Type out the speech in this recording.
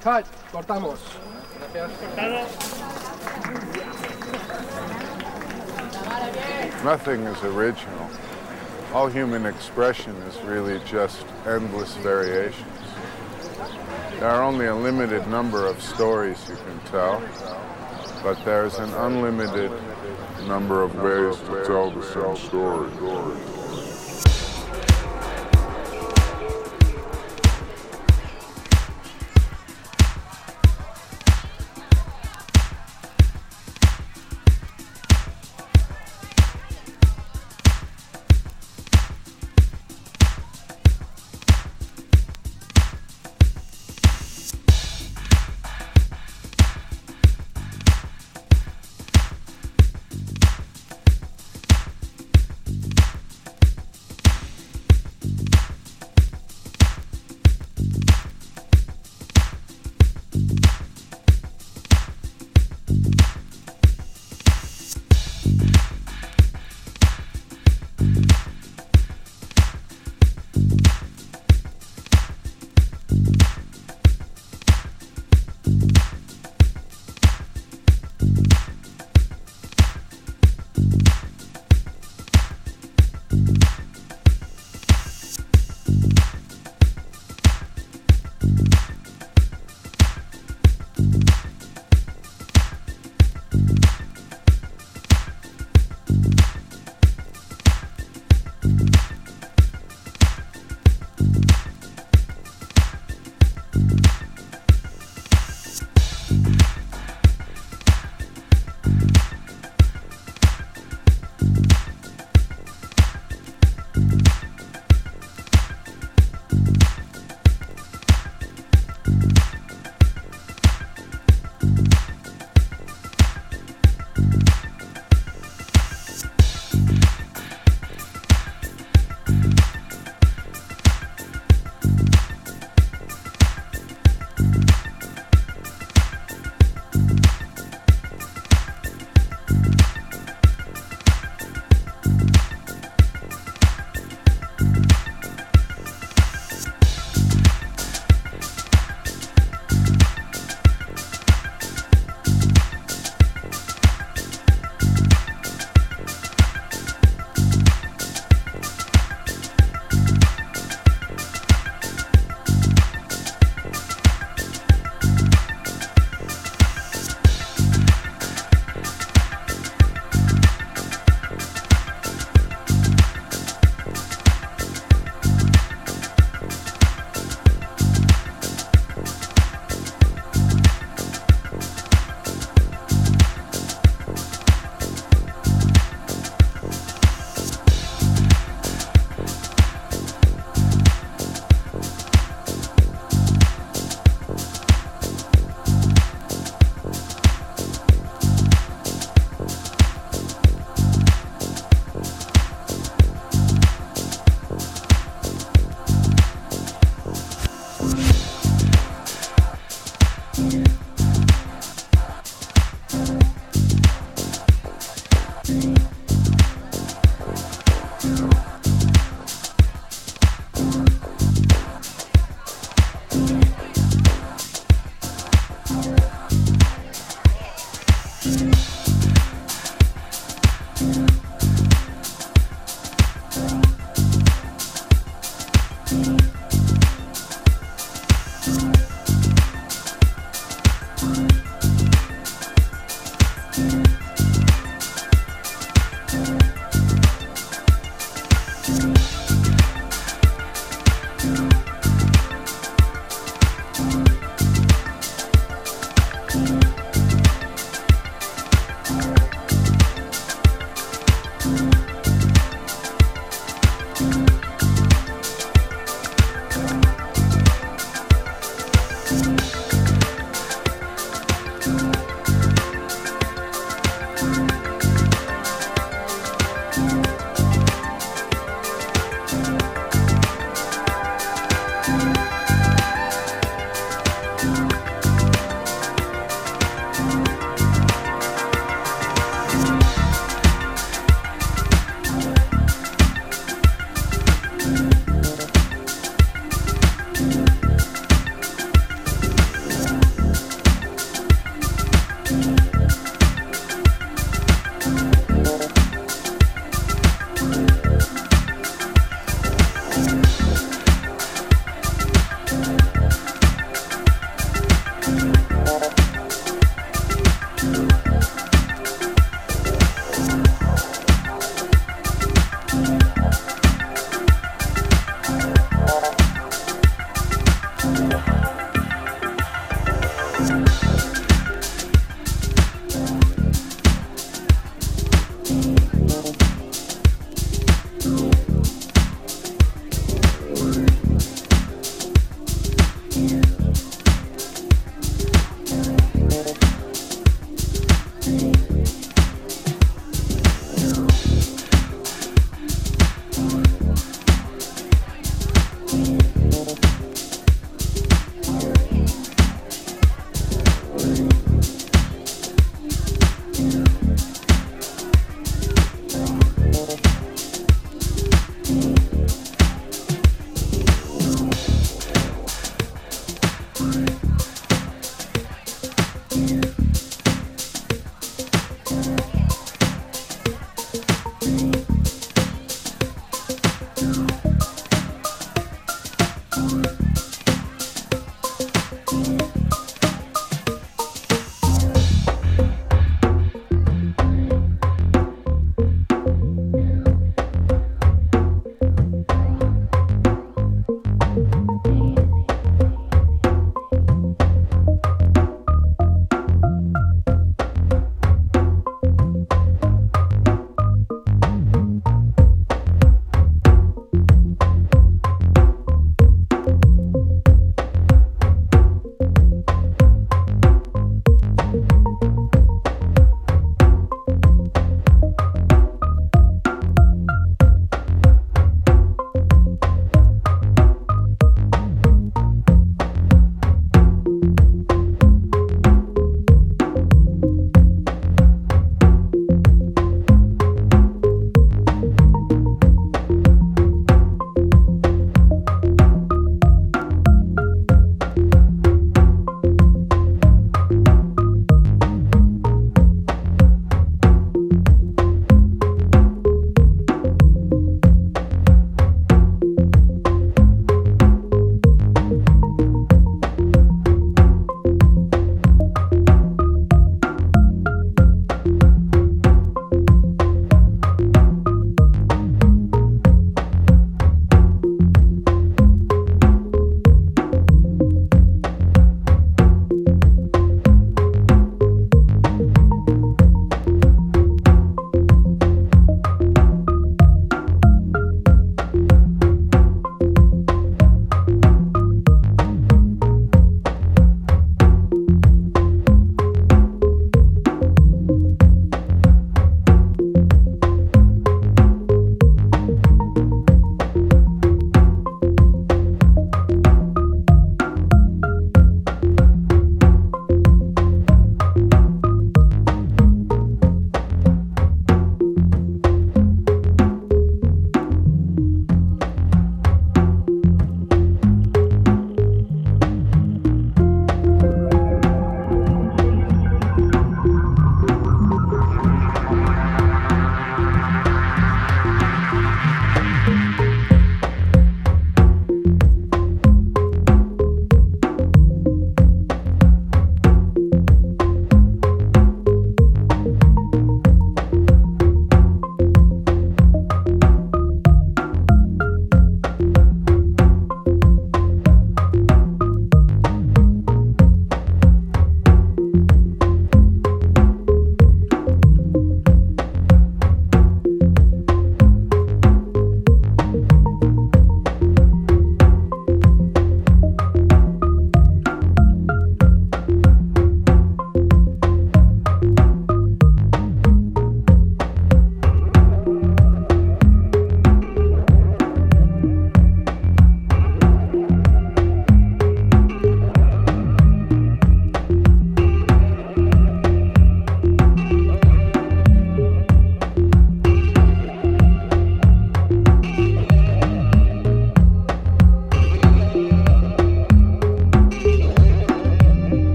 Cut. Cortamos. Nothing is original. All human expression is really just endless variations. There are only a limited number of stories you can tell, but there's an unlimited number of ways to tell the same story.